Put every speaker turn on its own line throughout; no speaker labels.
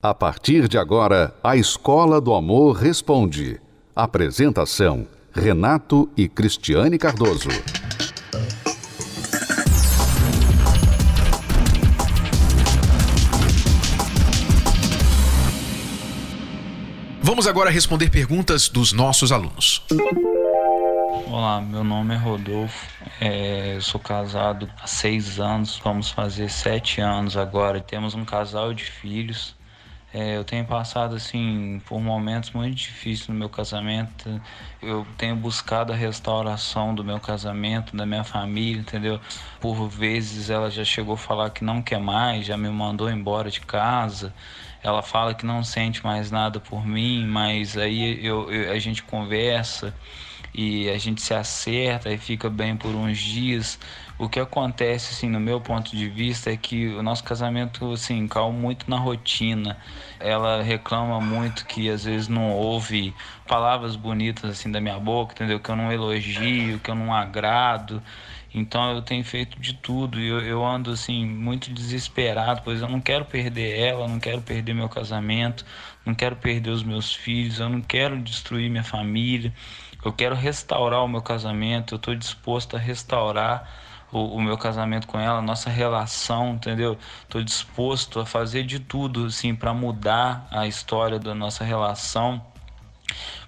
A partir de agora, a Escola do Amor Responde. Apresentação: Renato e Cristiane Cardoso.
Vamos agora responder perguntas dos nossos alunos.
Olá, meu nome é Rodolfo, é, eu sou casado há seis anos, vamos fazer sete anos agora. Temos um casal de filhos. É, eu tenho passado assim por momentos muito difíceis no meu casamento. Eu tenho buscado a restauração do meu casamento, da minha família, entendeu? Por vezes ela já chegou a falar que não quer mais, já me mandou embora de casa. Ela fala que não sente mais nada por mim, mas aí eu, eu a gente conversa e a gente se acerta e fica bem por uns dias. O que acontece, assim, no meu ponto de vista, é que o nosso casamento, assim, caiu muito na rotina. Ela reclama muito que às vezes não ouve palavras bonitas, assim, da minha boca, entendeu? Que eu não elogio, que eu não agrado. Então eu tenho feito de tudo e eu, eu, ando assim muito desesperado, pois eu não quero perder ela, não quero perder meu casamento, não quero perder os meus filhos, eu não quero destruir minha família. Eu quero restaurar o meu casamento, eu estou disposto a restaurar o, o, meu casamento com ela, nossa relação, entendeu? Estou disposto a fazer de tudo, assim, para mudar a história da nossa relação.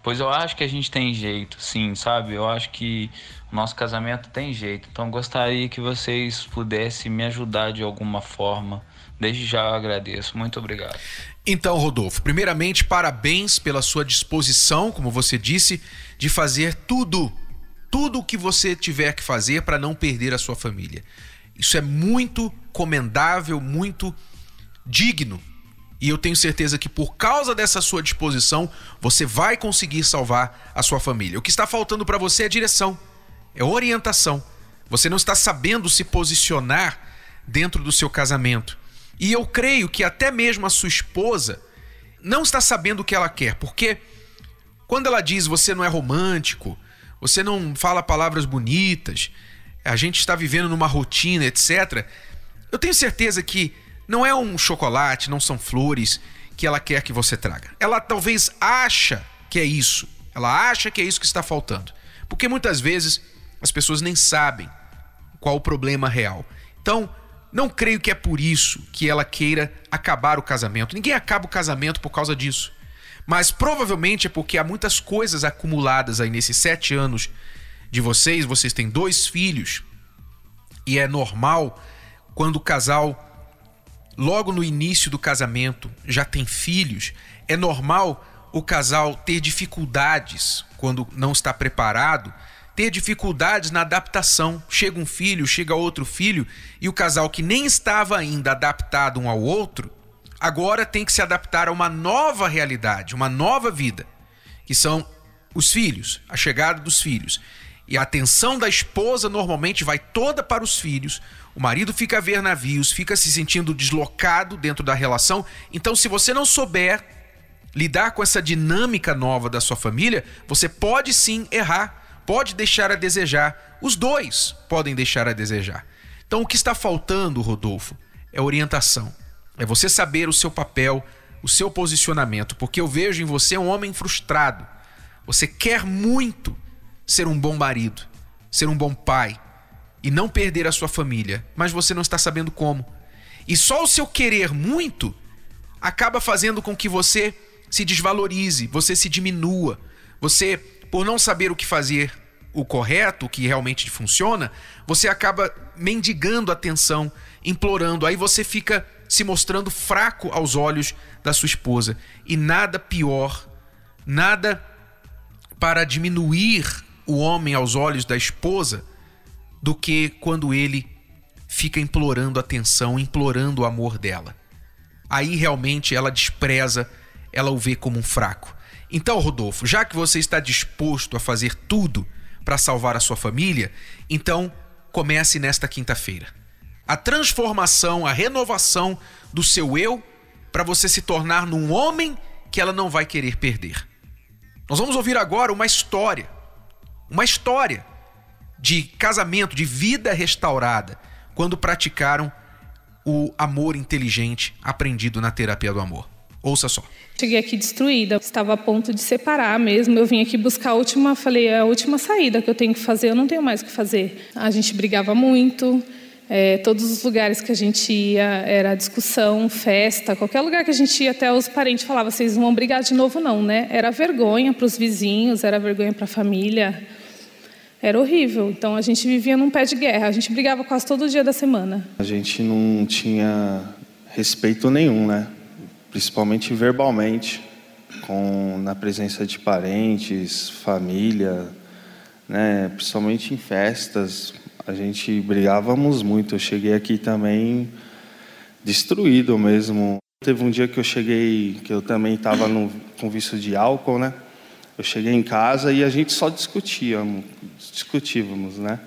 Pois eu acho que a gente tem jeito, sim, sabe? Eu acho que o nosso casamento tem jeito. Então gostaria que vocês pudessem me ajudar de alguma forma. Desde já eu agradeço. Muito obrigado.
Então, Rodolfo, primeiramente, parabéns pela sua disposição, como você disse, de fazer tudo tudo o que você tiver que fazer para não perder a sua família. Isso é muito comendável, muito digno. E eu tenho certeza que por causa dessa sua disposição, você vai conseguir salvar a sua família. O que está faltando para você é direção, é orientação. Você não está sabendo se posicionar dentro do seu casamento. E eu creio que até mesmo a sua esposa não está sabendo o que ela quer, porque quando ela diz você não é romântico, você não fala palavras bonitas, a gente está vivendo numa rotina, etc. Eu tenho certeza que não é um chocolate, não são flores que ela quer que você traga. Ela talvez acha que é isso. Ela acha que é isso que está faltando. Porque muitas vezes as pessoas nem sabem qual o problema real. Então, não creio que é por isso que ela queira acabar o casamento. Ninguém acaba o casamento por causa disso. Mas provavelmente é porque há muitas coisas acumuladas aí nesses sete anos de vocês. Vocês têm dois filhos. E é normal quando o casal, logo no início do casamento, já tem filhos. É normal o casal ter dificuldades quando não está preparado ter dificuldades na adaptação. Chega um filho, chega outro filho, e o casal que nem estava ainda adaptado um ao outro agora tem que se adaptar a uma nova realidade, uma nova vida, que são os filhos, a chegada dos filhos. E a atenção da esposa normalmente vai toda para os filhos. O marido fica a ver navios, fica se sentindo deslocado dentro da relação. Então, se você não souber lidar com essa dinâmica nova da sua família, você pode sim errar, pode deixar a desejar. Os dois podem deixar a desejar. Então, o que está faltando, Rodolfo, é orientação. É você saber o seu papel, o seu posicionamento, porque eu vejo em você um homem frustrado. Você quer muito ser um bom marido, ser um bom pai e não perder a sua família, mas você não está sabendo como. E só o seu querer muito acaba fazendo com que você se desvalorize, você se diminua. Você, por não saber o que fazer o correto, o que realmente funciona, você acaba mendigando atenção, implorando. Aí você fica se mostrando fraco aos olhos da sua esposa. E nada pior, nada para diminuir o homem aos olhos da esposa do que quando ele fica implorando atenção, implorando o amor dela. Aí realmente ela despreza, ela o vê como um fraco. Então, Rodolfo, já que você está disposto a fazer tudo para salvar a sua família, então comece nesta quinta-feira a transformação, a renovação do seu eu para você se tornar num homem que ela não vai querer perder. Nós vamos ouvir agora uma história, uma história de casamento, de vida restaurada, quando praticaram o amor inteligente aprendido na terapia do amor. Ouça só.
Cheguei aqui destruída, estava a ponto de separar mesmo. Eu vim aqui buscar a última, falei, é a última saída que eu tenho que fazer, eu não tenho mais o que fazer. A gente brigava muito, é, todos os lugares que a gente ia era discussão, festa, qualquer lugar que a gente ia, até os parentes falavam: vocês não vão brigar de novo, não, né? Era vergonha para os vizinhos, era vergonha para a família. Era horrível. Então a gente vivia num pé de guerra. A gente brigava quase todo dia da semana.
A gente não tinha respeito nenhum, né? Principalmente verbalmente, com na presença de parentes, família, né? Principalmente em festas, a gente brigávamos muito. Eu cheguei aqui também destruído mesmo. Teve um dia que eu cheguei, que eu também estava com vício de álcool, né? Eu cheguei em casa e a gente só discutia, discutívamos, né?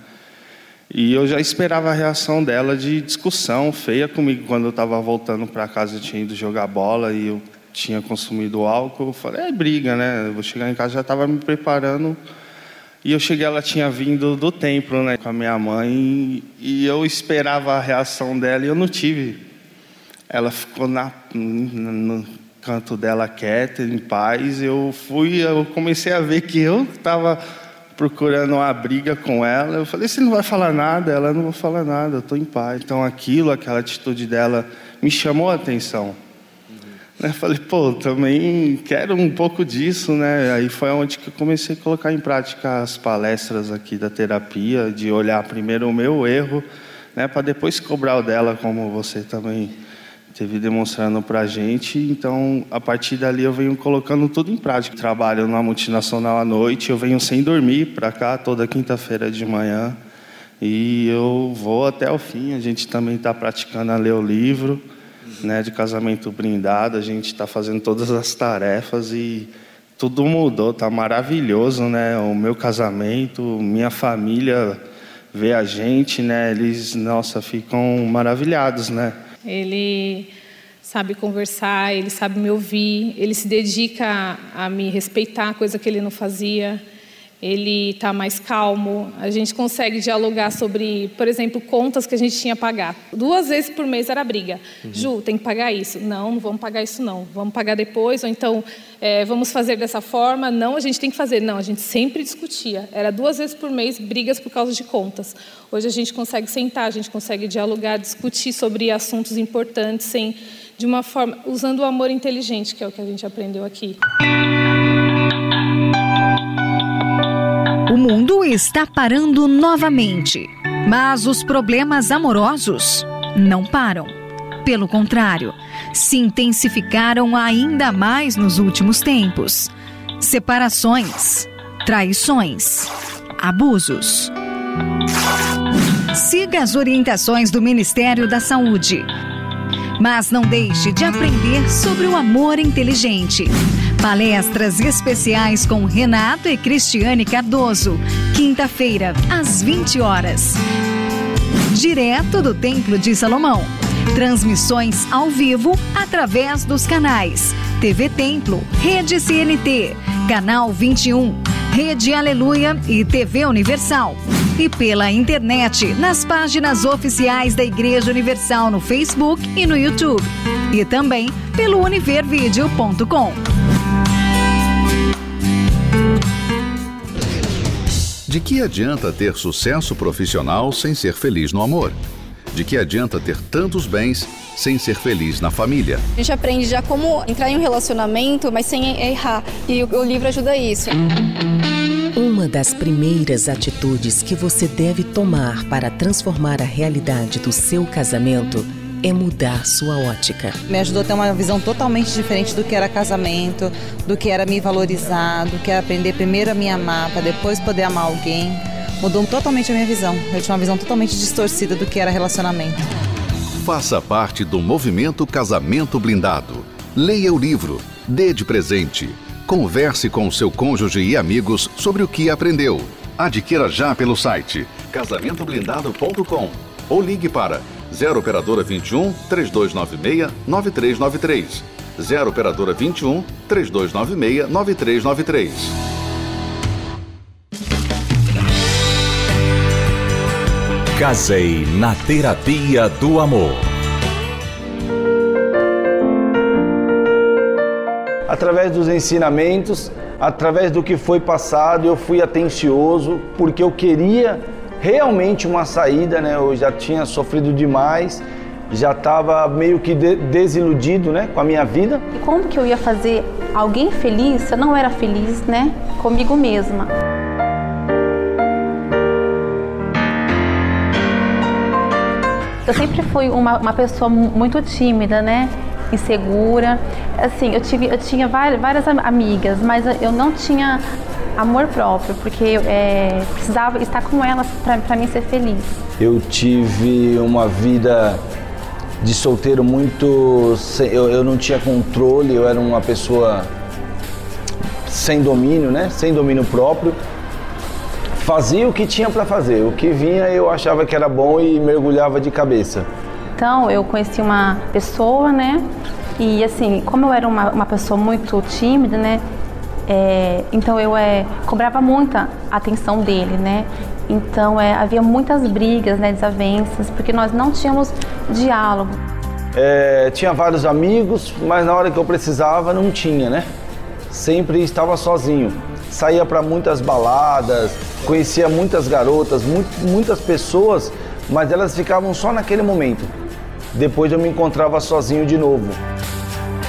E eu já esperava a reação dela de discussão feia comigo quando eu estava voltando para casa, eu tinha ido jogar bola e eu tinha consumido álcool. Eu falei, é briga, né? Eu vou chegar em casa, já estava me preparando e eu cheguei, ela tinha vindo do templo, né, com a minha mãe, e eu esperava a reação dela e eu não tive. Ela ficou na, no canto dela quieta, em paz. Eu fui, eu comecei a ver que eu estava procurando uma briga com ela. Eu falei: "Você não vai falar nada?" Ela não vai falar nada. Eu estou em paz. Então aquilo, aquela atitude dela me chamou a atenção. Né? Falei, pô, também quero um pouco disso, né? Aí foi onde que eu comecei a colocar em prática as palestras aqui da terapia, de olhar primeiro o meu erro, né, para depois cobrar o dela, como você também teve demonstrando para a gente. Então, a partir dali eu venho colocando tudo em prática. Trabalho na multinacional à noite, eu venho sem dormir para cá toda quinta-feira de manhã e eu vou até o fim. A gente também está praticando a ler o livro né, de casamento brindado, a gente está fazendo todas as tarefas e tudo mudou, tá maravilhoso, né? O meu casamento, minha família vê a gente, né? Eles, nossa, ficam maravilhados, né?
Ele sabe conversar, ele sabe me ouvir, ele se dedica a me respeitar, coisa que ele não fazia ele está mais calmo. A gente consegue dialogar sobre, por exemplo, contas que a gente tinha a pagar. Duas vezes por mês era briga. Uhum. Ju, tem que pagar isso. Não, não vamos pagar isso não. Vamos pagar depois, ou então é, vamos fazer dessa forma. Não, a gente tem que fazer. Não, a gente sempre discutia. Era duas vezes por mês brigas por causa de contas. Hoje a gente consegue sentar, a gente consegue dialogar, discutir sobre assuntos importantes sem, de uma forma, usando o amor inteligente, que é o que a gente aprendeu aqui.
O mundo está parando novamente, mas os problemas amorosos não param. Pelo contrário, se intensificaram ainda mais nos últimos tempos. Separações, traições, abusos. Siga as orientações do Ministério da Saúde. Mas não deixe de aprender sobre o amor inteligente. Palestras especiais com Renato e Cristiane Cardoso. Quinta-feira, às 20 horas. Direto do Templo de Salomão. Transmissões ao vivo através dos canais TV Templo, Rede CNT, Canal 21, Rede Aleluia e TV Universal. E pela internet, nas páginas oficiais da Igreja Universal no Facebook e no YouTube. E também pelo univervideo.com.
De que adianta ter sucesso profissional sem ser feliz no amor? De que adianta ter tantos bens sem ser feliz na família?
A gente aprende já como entrar em um relacionamento, mas sem errar. E o livro ajuda isso.
Uma das primeiras atitudes que você deve tomar para transformar a realidade do seu casamento é mudar sua ótica.
Me ajudou a ter uma visão totalmente diferente do que era casamento, do que era me valorizar, do que era aprender primeiro a me amar, para depois poder amar alguém. Mudou totalmente a minha visão. Eu tinha uma visão totalmente distorcida do que era relacionamento.
Faça parte do movimento Casamento Blindado. Leia o livro, dê de presente. Converse com seu cônjuge e amigos sobre o que aprendeu. Adquira já pelo site casamentoblindado.com ou ligue para 0 operadora 21 3296 9393. 0 operadora 21 3296 9393.
Casei na terapia do amor.
através dos ensinamentos, através do que foi passado, eu fui atencioso, porque eu queria realmente uma saída, né? Eu já tinha sofrido demais, já estava meio que de desiludido, né, com a minha vida.
E como que eu ia fazer alguém feliz se eu não era feliz, né, comigo mesma? Eu sempre fui uma, uma pessoa muito tímida, né? insegura. Assim, eu, tive, eu tinha várias, várias amigas, mas eu não tinha amor próprio, porque é, precisava estar com elas para mim ser feliz.
Eu tive uma vida de solteiro muito. Eu, eu não tinha controle, eu era uma pessoa sem domínio, né? Sem domínio próprio. Fazia o que tinha para fazer, o que vinha eu achava que era bom e mergulhava de cabeça.
Então, eu conheci uma pessoa, né? E assim, como eu era uma, uma pessoa muito tímida, né? É, então eu é, cobrava muita atenção dele, né? Então é, havia muitas brigas, né, desavenças, porque nós não tínhamos diálogo.
É, tinha vários amigos, mas na hora que eu precisava não tinha, né? Sempre estava sozinho. Saía para muitas baladas, conhecia muitas garotas, muito, muitas pessoas, mas elas ficavam só naquele momento. Depois eu me encontrava sozinho de novo.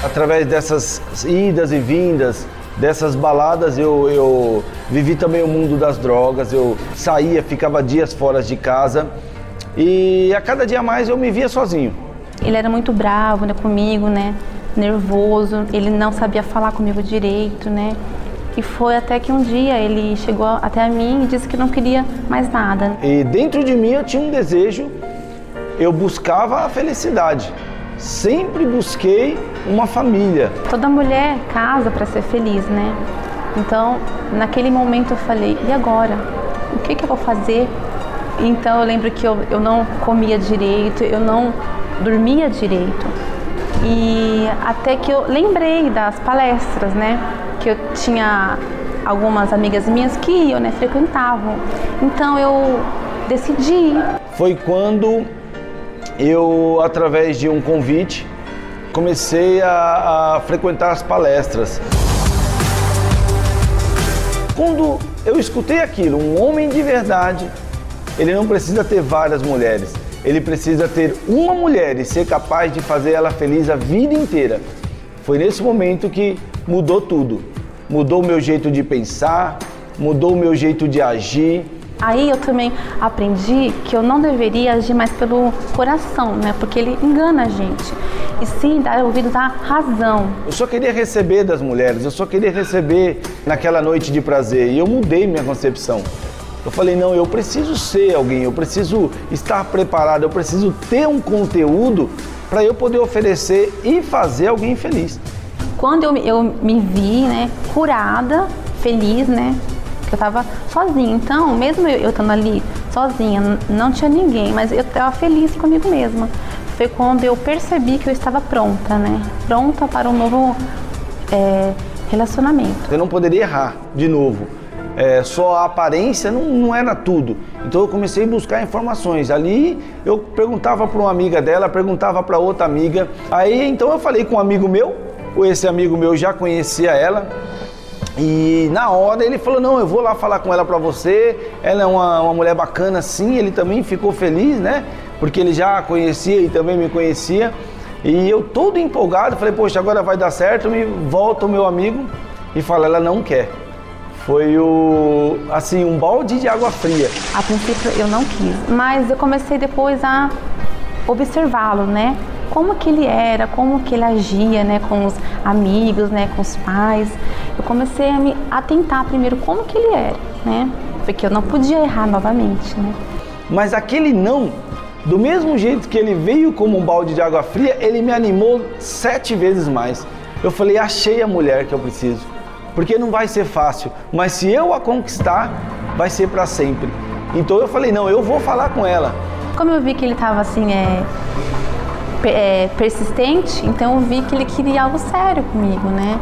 Através dessas idas e vindas, dessas baladas, eu, eu vivi também o mundo das drogas. Eu saía, ficava dias fora de casa e a cada dia mais eu me via sozinho.
Ele era muito bravo né, comigo, né? Nervoso, ele não sabia falar comigo direito, né? E foi até que um dia ele chegou até a mim e disse que não queria mais nada.
E dentro de mim eu tinha um desejo eu buscava a felicidade. Sempre busquei uma família.
Toda mulher casa para ser feliz, né? Então, naquele momento eu falei: e agora? O que, que eu vou fazer? Então, eu lembro que eu, eu não comia direito, eu não dormia direito. E até que eu lembrei das palestras, né? Que eu tinha algumas amigas minhas que iam, né? Frequentavam. Então, eu decidi.
Foi quando eu, através de um convite, comecei a, a frequentar as palestras. Quando eu escutei aquilo, um homem de verdade, ele não precisa ter várias mulheres, ele precisa ter uma mulher e ser capaz de fazer ela feliz a vida inteira. Foi nesse momento que mudou tudo. Mudou o meu jeito de pensar, mudou o meu jeito de agir,
Aí eu também aprendi que eu não deveria agir mais pelo coração, né? Porque ele engana a gente. E sim dar ouvido da razão.
Eu só queria receber das mulheres, eu só queria receber naquela noite de prazer. E eu mudei minha concepção. Eu falei, não, eu preciso ser alguém, eu preciso estar preparado, eu preciso ter um conteúdo para eu poder oferecer e fazer alguém feliz.
Quando eu, eu me vi, né, curada, feliz, né, eu tava sozinha. Então, mesmo eu estando ali sozinha, não tinha ninguém, mas eu estava feliz comigo mesma. Foi quando eu percebi que eu estava pronta, né? Pronta para um novo é, relacionamento.
Eu não poderia errar de novo. É, só a aparência não, não, era tudo. Então eu comecei a buscar informações. Ali eu perguntava para uma amiga dela, perguntava para outra amiga. Aí então eu falei com um amigo meu, esse amigo meu já conhecia ela, e na hora ele falou: Não, eu vou lá falar com ela para você. Ela é uma, uma mulher bacana, sim. Ele também ficou feliz, né? Porque ele já a conhecia e também me conhecia. E eu todo empolgado, falei: Poxa, agora vai dar certo. Me volta o meu amigo e fala: Ela não quer. Foi o assim um balde de água fria.
A princípio eu não quis, mas eu comecei depois a observá-lo, né? Como que ele era, como que ele agia, né, com os amigos, né, com os pais. Eu comecei a me atentar primeiro como que ele era, né, porque eu não podia errar novamente, né.
Mas aquele não, do mesmo jeito que ele veio como um balde de água fria, ele me animou sete vezes mais. Eu falei, achei a mulher que eu preciso, porque não vai ser fácil, mas se eu a conquistar, vai ser para sempre. Então eu falei, não, eu vou falar com ela.
Como eu vi que ele estava assim, é, é, persistente, então eu vi que ele queria algo sério comigo, né?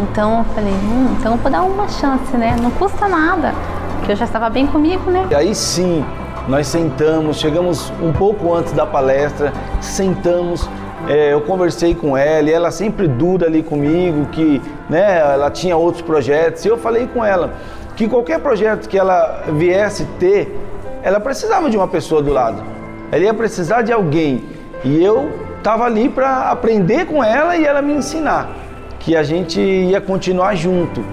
Então eu falei, hum, então eu vou dar uma chance, né? Não custa nada, porque eu já estava bem comigo, né?
E aí sim, nós sentamos, chegamos um pouco antes da palestra, sentamos é, eu conversei com ela e ela sempre dura ali comigo que né, ela tinha outros projetos. E eu falei com ela que qualquer projeto que ela viesse ter, ela precisava de uma pessoa do lado. Ela ia precisar de alguém. E eu estava ali para aprender com ela e ela me ensinar que a gente ia continuar junto,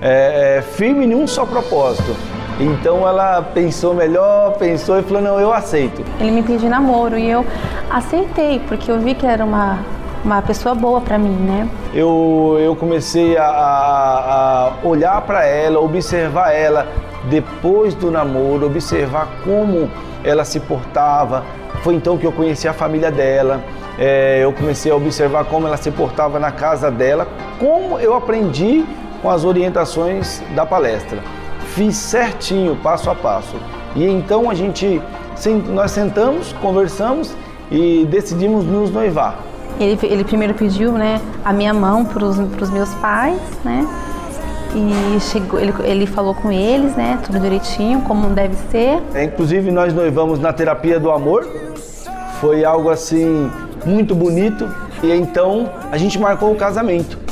é, é, firme em um só propósito. Então ela pensou melhor, pensou e falou: não, eu aceito.
Ele me pediu namoro e eu aceitei, porque eu vi que era uma, uma pessoa boa para mim, né?
Eu, eu comecei a, a olhar para ela, observar ela depois do namoro, observar como ela se portava. Foi então que eu conheci a família dela. É, eu comecei a observar como ela se portava na casa dela, como eu aprendi com as orientações da palestra fiz certinho, passo a passo. E então a gente, nós sentamos, conversamos e decidimos nos noivar.
Ele, ele primeiro pediu, né, a minha mão para os meus pais, né? E chegou, ele, ele falou com eles, né, tudo direitinho, como deve ser.
É, inclusive nós noivamos na terapia do amor. Foi algo assim muito bonito e então a gente marcou o casamento.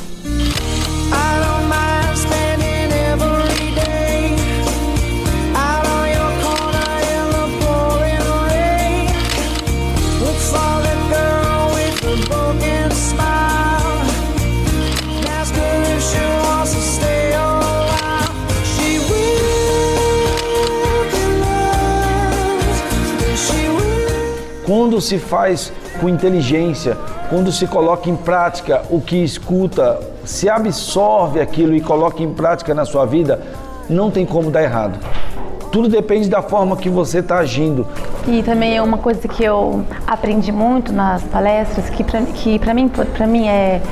Quando se faz com inteligência, quando se coloca em prática o que escuta, se absorve aquilo e coloca em prática na sua vida, não tem como dar errado. Tudo depende da forma que você está agindo.
E também é uma coisa que eu aprendi muito nas palestras, que para que mim, mim é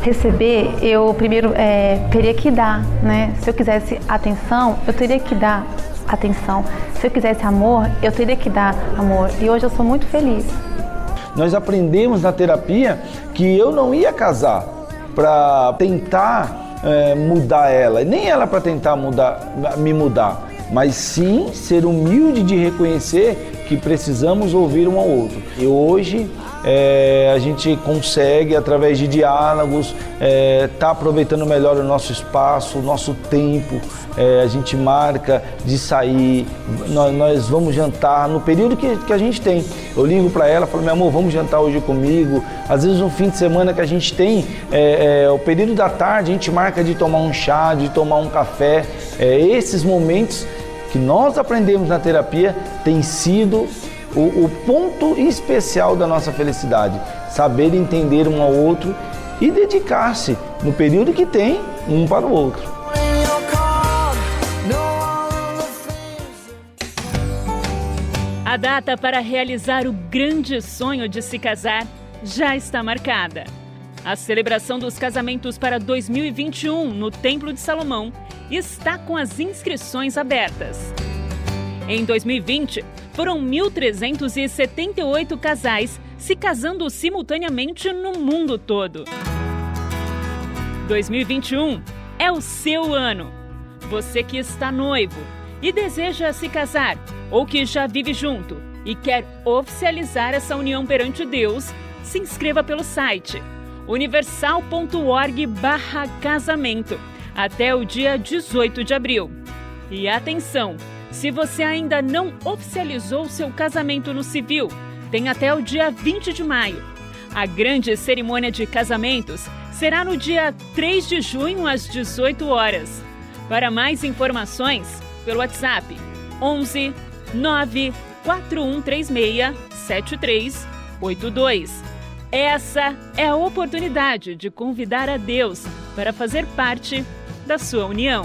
receber, eu primeiro é, teria que dar, né? Se eu quisesse atenção, eu teria que dar atenção. Se eu quisesse amor, eu teria que dar amor. E hoje eu sou muito feliz.
Nós aprendemos na terapia que eu não ia casar para tentar é, mudar ela, nem ela para tentar mudar, me mudar, mas sim ser humilde de reconhecer que precisamos ouvir um ao outro. E hoje é, a gente consegue, através de diálogos, estar é, tá aproveitando melhor o nosso espaço, o nosso tempo. É, a gente marca de sair, nós, nós, vamos jantar no período que, que a gente tem. Eu ligo para ela, falo, meu amor, vamos jantar hoje comigo. Às vezes, no fim de semana que a gente tem, é, é, o período da tarde, a gente marca de tomar um chá, de tomar um café. É, esses momentos que nós aprendemos na terapia têm sido o, o ponto especial da nossa felicidade, saber entender um ao outro e dedicar-se no período que tem um para o outro.
A data para realizar o grande sonho de se casar já está marcada. A celebração dos casamentos para 2021 no Templo de Salomão está com as inscrições abertas. Em 2020, foram 1.378 casais se casando simultaneamente no mundo todo. 2021 é o seu ano. Você que está noivo e deseja se casar ou que já vive junto e quer oficializar essa união perante Deus, se inscreva pelo site universal.org/casamento até o dia 18 de abril. E atenção! Se você ainda não oficializou seu casamento no civil, tem até o dia 20 de maio. A grande cerimônia de casamentos será no dia 3 de junho às 18 horas. Para mais informações, pelo WhatsApp 11 9 4136 7382. Essa é a oportunidade de convidar a Deus para fazer parte da sua união.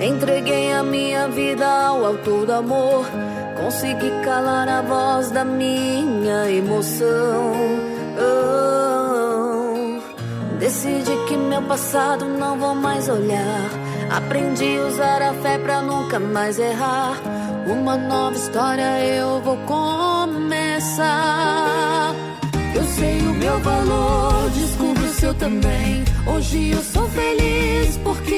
Entreguei a minha vida ao autor do amor. Consegui calar a voz da minha emoção. Oh, decidi que meu passado não vou mais olhar. Aprendi a usar a fé pra nunca mais errar. Uma nova história eu vou começar. Eu sei o meu valor, descubro o seu também. Hoje eu sou feliz porque